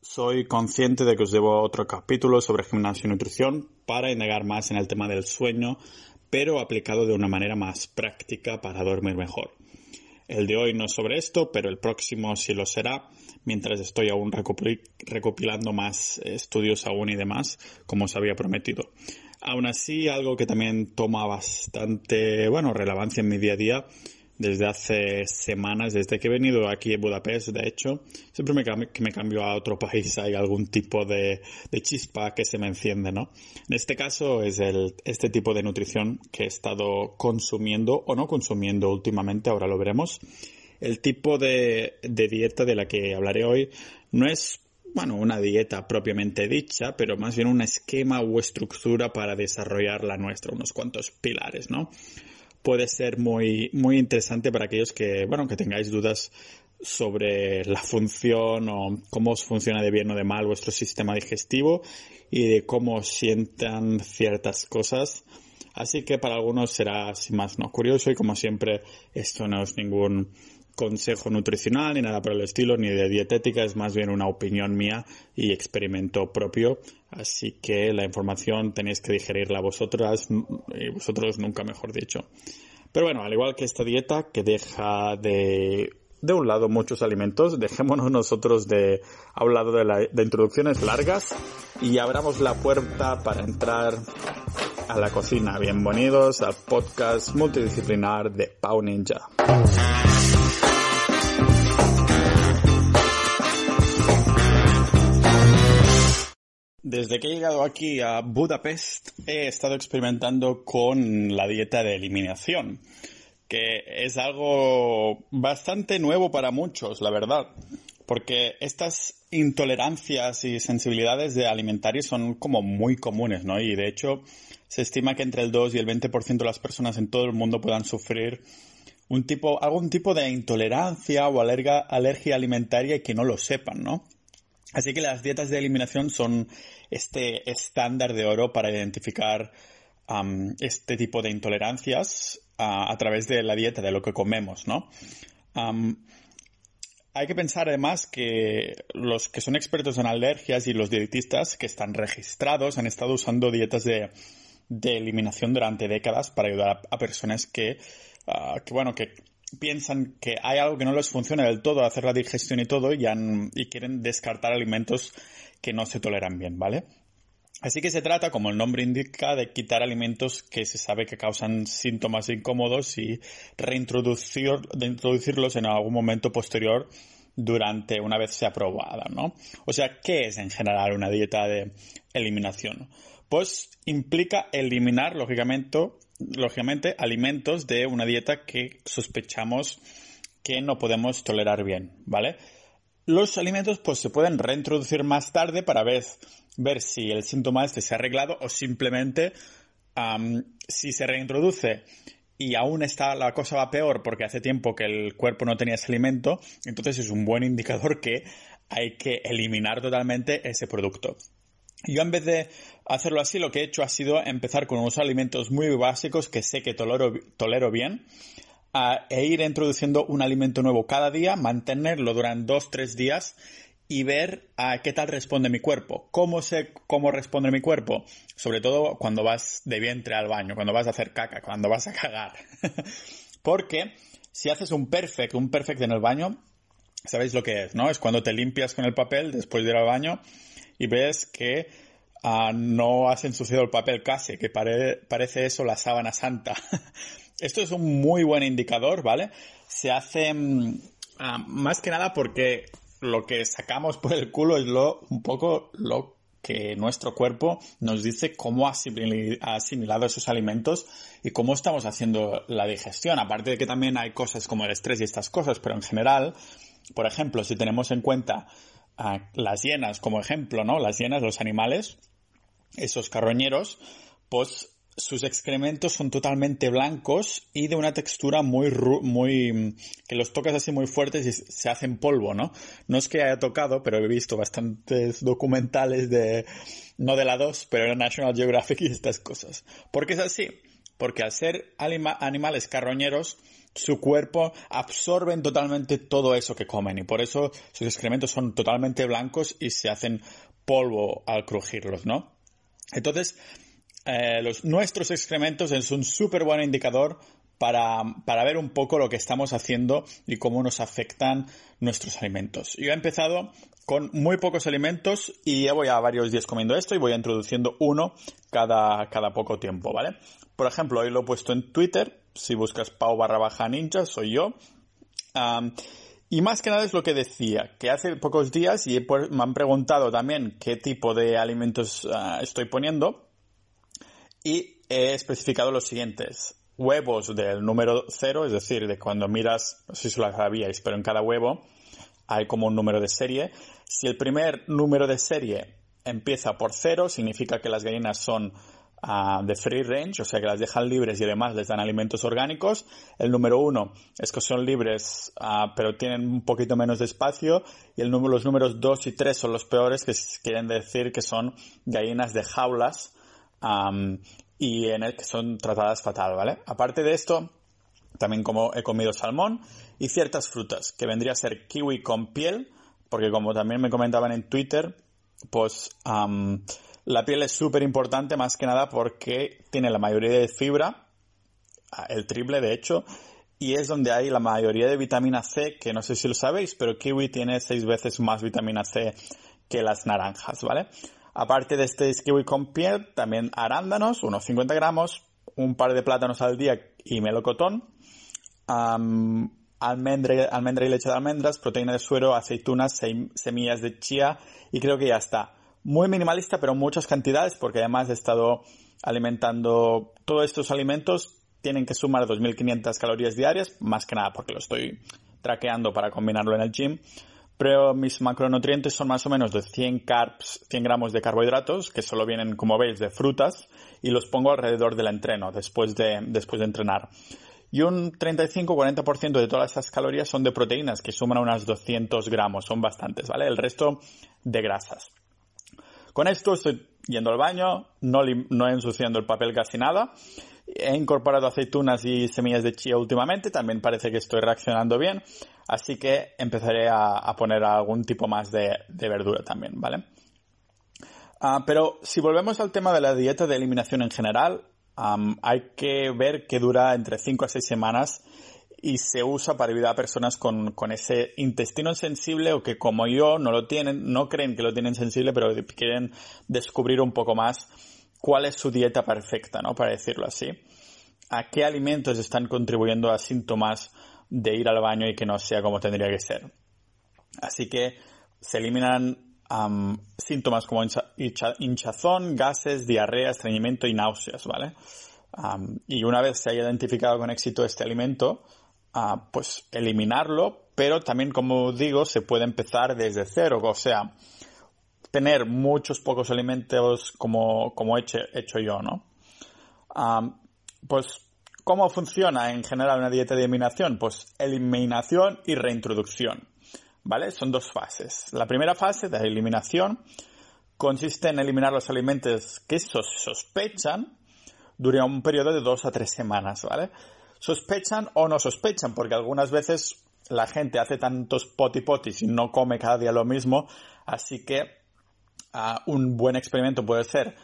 Soy consciente de que os debo otro capítulo sobre gimnasio y nutrición para indagar más en el tema del sueño, pero aplicado de una manera más práctica para dormir mejor. El de hoy no es sobre esto, pero el próximo sí lo será, mientras estoy aún recopilando más estudios aún y demás, como os había prometido. Aún así, algo que también toma bastante, bueno, relevancia en mi día a día desde hace semanas, desde que he venido aquí a Budapest, de hecho, siempre me, que me cambio a otro país hay algún tipo de, chispa que se me enciende, ¿no? En este caso es el, este tipo de nutrición que he estado consumiendo o no consumiendo últimamente, ahora lo veremos. El tipo de, de dieta de la que hablaré hoy no es bueno, una dieta propiamente dicha, pero más bien un esquema o estructura para desarrollar la nuestra, unos cuantos pilares, ¿no? Puede ser muy, muy interesante para aquellos que, bueno, que tengáis dudas sobre la función o cómo funciona de bien o de mal vuestro sistema digestivo y de cómo sientan ciertas cosas. Así que para algunos será más no curioso y como siempre esto no es ningún consejo nutricional ni nada por el estilo, ni de dietética, es más bien una opinión mía y experimento propio. Así que la información tenéis que digerirla vosotras y vosotros nunca mejor dicho. Pero bueno, al igual que esta dieta que deja de de un lado muchos alimentos, dejémonos nosotros de a un lado de, la, de introducciones largas y abramos la puerta para entrar a la cocina. Bienvenidos al podcast multidisciplinar de Pau Ninja. Desde que he llegado aquí a Budapest he estado experimentando con la dieta de eliminación, que es algo bastante nuevo para muchos, la verdad, porque estas intolerancias y sensibilidades de alimentarios son como muy comunes, ¿no? Y de hecho se estima que entre el 2 y el 20% de las personas en todo el mundo puedan sufrir un tipo, algún tipo de intolerancia o alergia, alergia alimentaria y que no lo sepan, ¿no? Así que las dietas de eliminación son este estándar de oro para identificar este tipo de intolerancias a través de la dieta, de lo que comemos, ¿no? hay que pensar además que los que son expertos en alergias y los dietistas que están registrados han estado usando dietas de, eliminación durante décadas para ayudar a, personas que, ah, que, bueno, que piensan que hay algo que no les funciona del todo, hacer la digestión y todo, y, y quieren descartar alimentos que no se toleran bien, ¿vale? Así que se trata, como el nombre indica, de quitar alimentos que se sabe que causan síntomas incómodos y reintroducir, reintroducirlos en algún momento posterior durante una vez sea aprobada, ¿no? O sea, ¿qué es en general una dieta de eliminación? Pues implica eliminar, lógicamente, lógicamente, alimentos de una dieta que sospechamos que no podemos tolerar bien, ¿vale? Los alimentos pues se pueden reintroducir más tarde para ver, ver si el síntoma este se ha arreglado o simplemente si se reintroduce y aún está la cosa va peor porque hace tiempo que el cuerpo no tenía ese alimento, entonces es un buen indicador que hay que eliminar totalmente ese producto. Yo en vez de hacerlo así, lo que he hecho ha sido empezar con unos alimentos muy básicos que sé que tolero, tolero bien e ir introduciendo un alimento nuevo cada día, mantenerlo durante dos, tres días y ver a qué tal responde mi cuerpo. ¿Cómo sé cómo responde mi cuerpo? Sobre todo cuando vas de vientre al baño, cuando vas a hacer caca, cuando vas a cagar. Porque si haces un perfect, un perfect en el baño, sabéis lo que es, ¿no? Es cuando te limpias con el papel después de ir al baño y ves que ah, no has ensuciado el papel casi, que parece eso la sábana santa. Esto es un muy buen indicador, ¿vale? Se hace mm, ah, más que nada porque lo que sacamos por el culo es lo, un poco lo que nuestro cuerpo nos dice cómo ha asimilado esos alimentos y cómo estamos haciendo la digestión. Aparte de que también hay cosas como el estrés y estas cosas, pero en general, por ejemplo, si tenemos en cuenta las hienas como ejemplo, ¿no? Las hienas, los animales, esos carroñeros, pues sus excrementos son totalmente blancos y de una textura muy, muy, que los tocas así muy fuertes y se hacen polvo, ¿no? No es que haya tocado, pero he visto bastantes documentales de, no de la 2, pero de National Geographic y estas cosas. ¿Por qué es así? Porque al ser animales carroñeros, su cuerpo absorben totalmente todo eso que comen y por eso sus excrementos son totalmente blancos y se hacen polvo al crujirlos, ¿no? Entonces, eh, los, nuestros excrementos es un súper buen indicador para, para, ver un poco lo que estamos haciendo y cómo nos afectan nuestros alimentos. Yo he empezado con muy pocos alimentos y ya voy a varios días comiendo esto y voy introduciendo uno cada, cada poco tiempo, ¿vale? Por ejemplo, hoy lo he puesto en Twitter, si buscas Pau barra baja ninja, soy yo. y más que nada es lo que decía, que hace pocos días y me han preguntado también qué tipo de alimentos ah, estoy poniendo y he especificado los siguientes huevos del número cero, es decir, de cuando miras, no sé si lo sabíais, pero en cada huevo hay como un número de serie. Si el primer número de serie empieza por cero, significa que las gallinas son uh, de free range, o sea que las dejan libres y además les dan alimentos orgánicos. El número uno es que son libres, uh, pero tienen un poquito menos de espacio. Y el número, los números dos y tres son los peores, que quieren decir que son gallinas de jaulas. Um, y en el que son tratadas fatal, ¿vale? Aparte de esto, también como he comido salmón y ciertas frutas, que vendría a ser kiwi con piel, porque como también me comentaban en Twitter, pues la piel es súper importante más que nada porque tiene la mayoría de fibra, el triple de hecho, y es donde hay la mayoría de vitamina C, que no sé si lo sabéis, pero kiwi tiene seis veces más vitamina C que las naranjas, ¿vale? Aparte de este kiwi con piel, también arándanos, unos 50 gramos, un par de plátanos al día y melocotón, almendra, almendra y leche de almendras, proteína de suero, aceitunas, semillas de chía y creo que ya está. Muy minimalista, pero muchas cantidades porque además he estado alimentando todos estos alimentos. Tienen que sumar 2.500 calorías diarias, más que nada porque lo estoy traqueando para combinarlo en el gym pero mis macronutrientes son más o menos de 100 carbs, 100 gramos de carbohidratos, que solo vienen, como veis, de frutas, y los pongo alrededor del entreno, después de, después de entrenar. Y un 35-40% de todas esas calorías son de proteínas, que suman unas 200 gramos, son bastantes, ¿vale? El resto de grasas. Con esto estoy yendo al baño, no, no ensuciando el papel casi nada. He incorporado aceitunas y semillas de chía últimamente, también parece que estoy reaccionando bien, así que empezaré a, poner algún tipo más de, verdura también, ¿vale? Ah, pero si volvemos al tema de la dieta de eliminación en general, hay que ver que dura entre 5 a 6 semanas y se usa para ayudar a personas con, con, ese intestino sensible o que como yo no lo tienen, no creen que lo tienen sensible, pero quieren descubrir un poco más cuál es su dieta perfecta, ¿no? Para decirlo así. ¿A qué alimentos están contribuyendo a síntomas de ir al baño y que no sea como tendría que ser? Así que se eliminan síntomas como hinchazón, gases, diarrea, estreñimiento y náuseas, ¿vale? y una vez se haya identificado con éxito este alimento, uh, pues eliminarlo, pero también, como digo, se puede empezar desde cero, o sea, tener muchos pocos alimentos como, como he hecho, yo, ¿no? pues, ¿cómo funciona en general una dieta de eliminación? Pues eliminación y reintroducción, ¿vale? Son dos fases. La primera fase de eliminación consiste en eliminar los alimentos que se sospechan durante un periodo de dos a tres semanas, ¿vale? Sospechan o no sospechan, porque algunas veces la gente hace tantos potipotis y no come cada día lo mismo, así que un buen experimento puede ser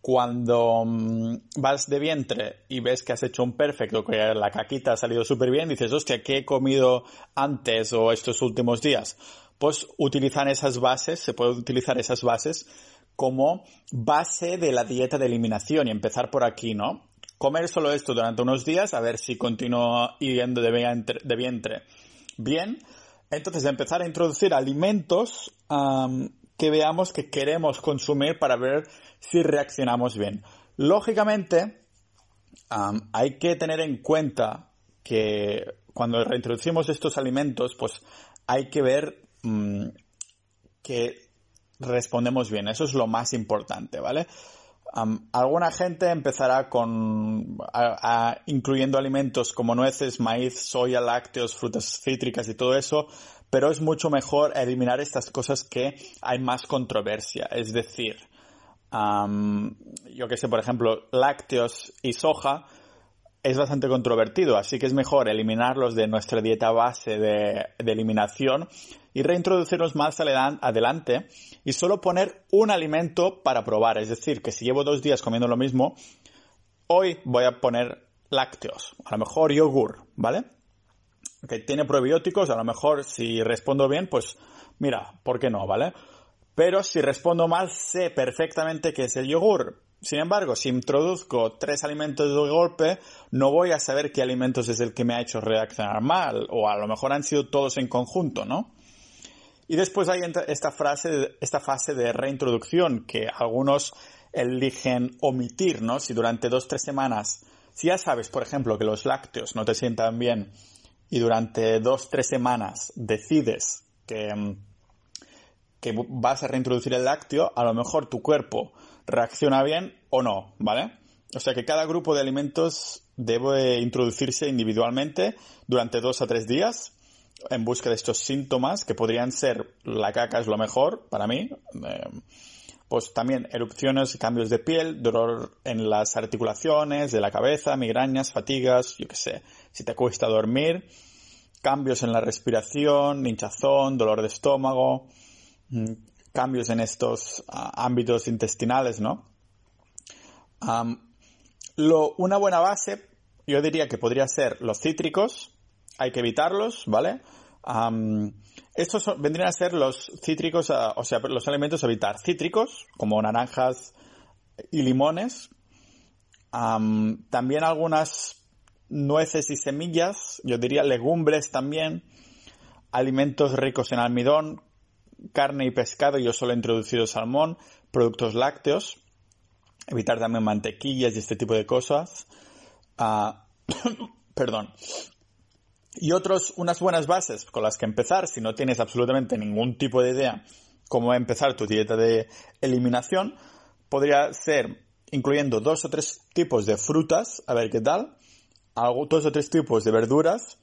cuando mm, vas de vientre y ves que has hecho un perfecto, que la caquita ha salido súper bien, dices, hostia, ¿qué he comido antes o estos últimos días? Pues utilizan esas bases, se puede utilizar esas bases como base de la dieta de eliminación y empezar por aquí, ¿no? Comer solo esto durante unos días, a ver si continúo yendo de vientre, de vientre bien. Entonces empezar a introducir alimentos que veamos que queremos consumir para ver si reaccionamos bien. Lógicamente, hay que tener en cuenta que cuando reintroducimos estos alimentos, pues hay que ver mm, que respondemos bien. Eso es lo más importante, ¿vale? Alguna gente empezará con incluyendo alimentos como nueces, maíz, soya, lácteos, frutas cítricas y todo eso, pero es mucho mejor eliminar estas cosas que hay más controversia. Es decir, yo que sé, por ejemplo, lácteos y soja es bastante controvertido, así que es mejor eliminarlos de nuestra dieta base de, eliminación y reintroducirlos más adelante y solo poner un alimento para probar. Es decir, que si llevo dos días comiendo lo mismo, hoy voy a poner lácteos, a lo mejor yogur, ¿vale? Que tiene probióticos, a lo mejor si respondo bien, pues mira, ¿por qué no, ¿vale? Pero si respondo mal, sé perfectamente que es el yogur. Sin embargo, si introduzco tres alimentos de golpe, no voy a saber qué alimentos es el que me ha hecho reaccionar mal, o a lo mejor han sido todos en conjunto, ¿no? Y después hay esta, frase, esta fase de reintroducción que algunos eligen omitir, ¿no? Si durante dos, tres semanas, si ya sabes, por ejemplo, que los lácteos no te sientan bien y durante dos, tres semanas decides que, que vas a reintroducir el lácteo, a lo mejor tu cuerpo reacciona bien o no, ¿vale? O sea que cada grupo de alimentos debe introducirse individualmente durante dos a tres días en busca de estos síntomas que podrían ser la caca es lo mejor para mí. Eh, pues también erupciones, cambios de piel, dolor en las articulaciones, de la cabeza, migrañas, fatigas, yo qué sé, si te cuesta dormir, cambios en la respiración, hinchazón, dolor de estómago, mm, cambios en estos ah, ámbitos intestinales, ¿no? lo, una buena base, yo diría que podría ser los cítricos, hay que evitarlos, ¿vale? estos vendrían a ser los cítricos, ah, o sea, los alimentos a evitar. Cítricos, como naranjas y limones. también algunas nueces y semillas, yo diría legumbres también. Alimentos ricos en almidón, carne y pescado, yo solo he introducido salmón, productos lácteos, evitar también mantequillas y este tipo de cosas. Ah, perdón. Y otros, unas buenas bases con las que empezar, si no tienes absolutamente ningún tipo de idea cómo empezar tu dieta de eliminación, podría ser incluyendo dos o tres tipos de frutas, a ver qué tal, dos o tres tipos de verduras,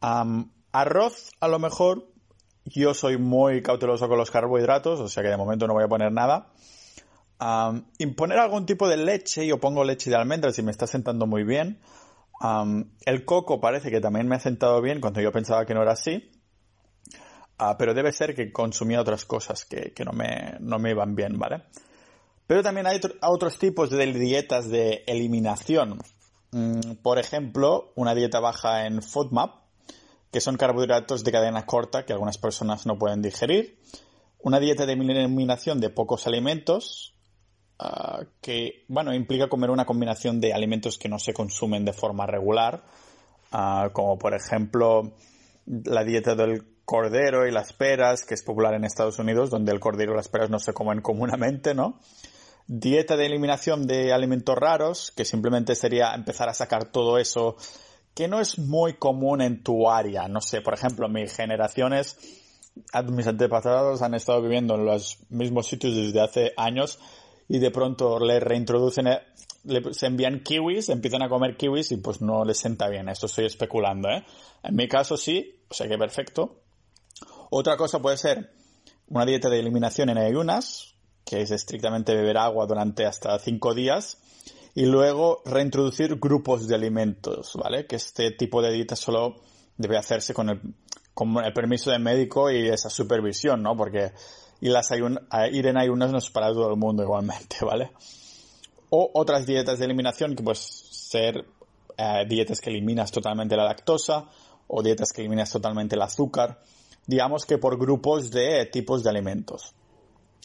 arroz a lo mejor, yo soy muy cauteloso con los carbohidratos, o sea que de momento no voy a poner nada. imponer algún tipo de leche, yo pongo leche de almendras y me está sentando muy bien. El coco parece que también me ha sentado bien cuando yo pensaba que no era así. Ah, pero debe ser que consumía otras cosas que, no, me, no me iban bien, ¿vale? Pero también hay otros tipos de dietas de eliminación. Mm, por ejemplo, una dieta baja en FODMAP, que son carbohidratos de cadena corta que algunas personas no pueden digerir. Una dieta de eliminación de pocos alimentos, ah, que, bueno, implica comer una combinación de alimentos que no se consumen de forma regular, ah, como por ejemplo la dieta del cordero y las peras, que es popular en Estados Unidos, donde el cordero y las peras no se comen comúnmente, ¿no? Dieta de eliminación de alimentos raros, que simplemente sería empezar a sacar todo eso que no es muy común en tu área. No sé, por ejemplo, mis generaciones, mis antepasados han estado viviendo en los mismos sitios desde hace años y de pronto le reintroducen, eh, se envían kiwis, empiezan a comer kiwis y pues no les sienta bien. Esto estoy especulando, ¿eh? En mi caso sí, o sea que perfecto. Otra cosa puede ser una dieta de eliminación en ayunas, que es estrictamente beber agua durante hasta cinco días y luego reintroducir grupos de alimentos, ¿vale? Que este tipo de dieta solo debe hacerse con el, con el permiso del médico y esa supervisión, ¿no? Porque y las ir en ayunas no para todo el mundo igualmente, ¿vale? O otras dietas de eliminación que pues ser eh, dietas que eliminas totalmente la lactosa o dietas que eliminas totalmente el azúcar, digamos que por grupos de tipos de alimentos.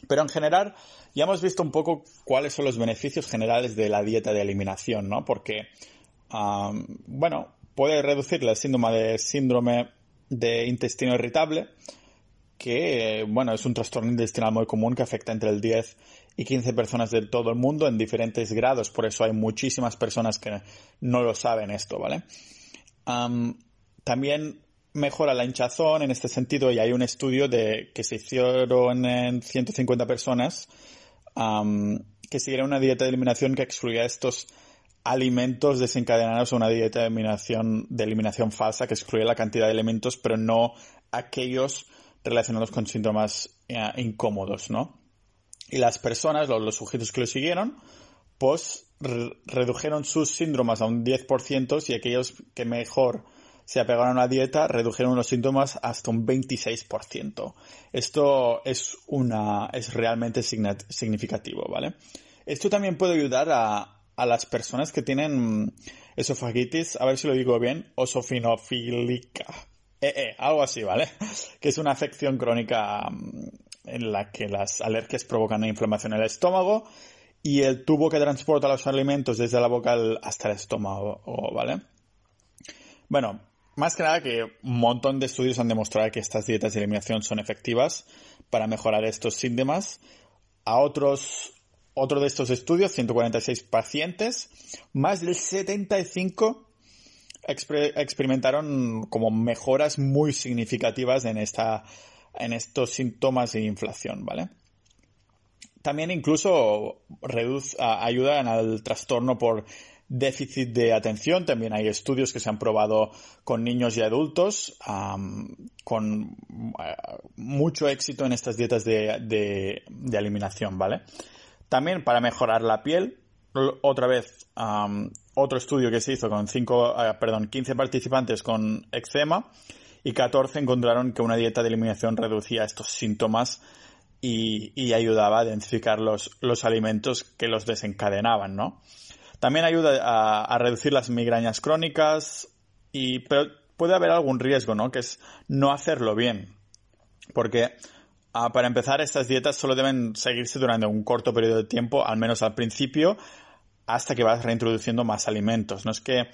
Pero en general ya hemos visto un poco cuáles son los beneficios generales de la dieta de eliminación, ¿no? Porque, bueno, puede reducir el síndrome de síndrome de intestino irritable, que, bueno, es un trastorno intestinal muy común que afecta entre el 10 y 15 personas de todo el mundo en diferentes grados, por eso hay muchísimas personas que no lo saben esto, ¿vale? también mejora la hinchazón en este sentido y hay un estudio de que se hicieron en 150 personas que siguieron una dieta de eliminación que excluía estos alimentos desencadenados o una dieta de eliminación, de eliminación falsa que excluía la cantidad de elementos pero no aquellos relacionados con síntomas eh, incómodos, ¿no? Y las personas, los, sujetos que lo siguieron, pues redujeron sus síndromes a un 10% y aquellos que mejor se apegaron a la dieta redujeron los síntomas hasta un 26%. Esto es una es realmente significativo, ¿vale? Esto también puede ayudar a, las personas que tienen esofagitis, a ver si lo digo bien, osofinofílica. Eh, eh, algo así, ¿vale? Que es una afección crónica mm, en la que las alergias provocan inflamación en el estómago y el tubo que transporta los alimentos desde la boca hasta el estómago, ¿vale? Bueno, más que nada que un montón de estudios han demostrado que estas dietas de eliminación son efectivas para mejorar estos síntomas. A otros, otro de estos estudios, 146 pacientes, más del 75 experimentaron como mejoras muy significativas en esta, en estos síntomas de inflación, ¿vale? También incluso reduce, ayudan al trastorno por déficit de atención. También hay estudios que se han probado con niños y adultos con eh, mucho éxito en estas dietas de, de, eliminación, ¿vale? También para mejorar la piel, otra vez, otro estudio que se hizo con cinco, eh, perdón, 15 participantes con eczema y 14 encontraron que una dieta de eliminación reducía estos síntomas y, ayudaba a identificar los, los, alimentos que los desencadenaban, ¿no? También ayuda a, reducir las migrañas crónicas, y, pero puede haber algún riesgo, ¿no? Que es no hacerlo bien. Porque ah, para empezar, estas dietas solo deben seguirse durante un corto periodo de tiempo, al menos al principio, hasta que vas reintroduciendo más alimentos. No es que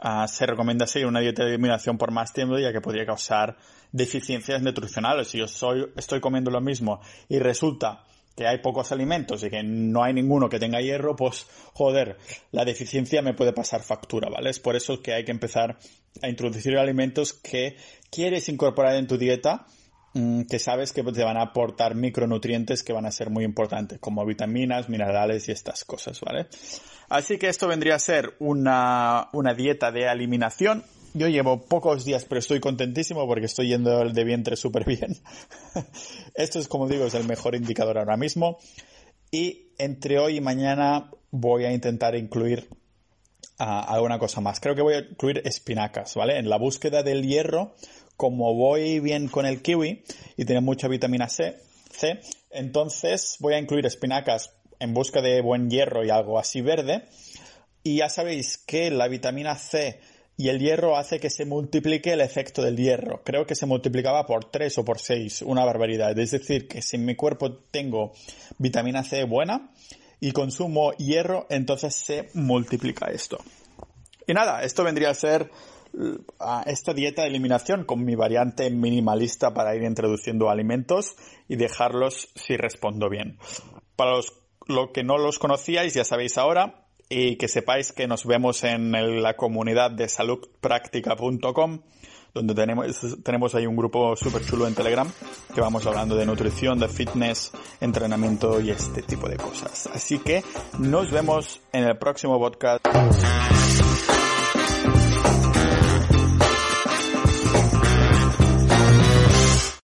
ah, se recomienda seguir una dieta de eliminación por más tiempo, ya que podría causar deficiencias nutricionales. Si yo soy, estoy comiendo lo mismo y resulta que hay pocos alimentos y que no hay ninguno que tenga hierro, pues joder, la deficiencia me puede pasar factura, ¿vale? Es por eso que hay que empezar a introducir alimentos que quieres incorporar en tu dieta, que sabes que te van a aportar micronutrientes que van a ser muy importantes, como vitaminas, minerales y estas cosas, ¿vale? Así que esto vendría a ser una, una dieta de eliminación yo llevo pocos días, pero estoy contentísimo porque estoy yendo de vientre súper bien. Esto es, como digo, es el mejor indicador ahora mismo. Y entre hoy y mañana voy a intentar incluir ah, alguna cosa más. Creo que voy a incluir espinacas, ¿vale? En la búsqueda del hierro, como voy bien con el kiwi y tiene mucha vitamina C, C entonces voy a incluir espinacas en busca de buen hierro y algo así verde. Y ya sabéis que la vitamina C y el hierro hace que se multiplique el efecto del hierro. Creo que se multiplicaba por 3 o por 6, una barbaridad. Es decir, que si en mi cuerpo tengo vitamina C buena y consumo hierro, entonces se multiplica esto. Y nada, esto vendría a ser esta dieta de eliminación con mi variante minimalista para ir introduciendo alimentos y dejarlos si respondo bien. Para los lo que no los conocíais, ya sabéis ahora, y que sepáis que nos vemos en la comunidad de saludpractica.com donde tenemos, tenemos ahí un grupo súper chulo en Telegram que vamos hablando de nutrición, de fitness, entrenamiento y este tipo de cosas. Así que nos vemos en el próximo podcast.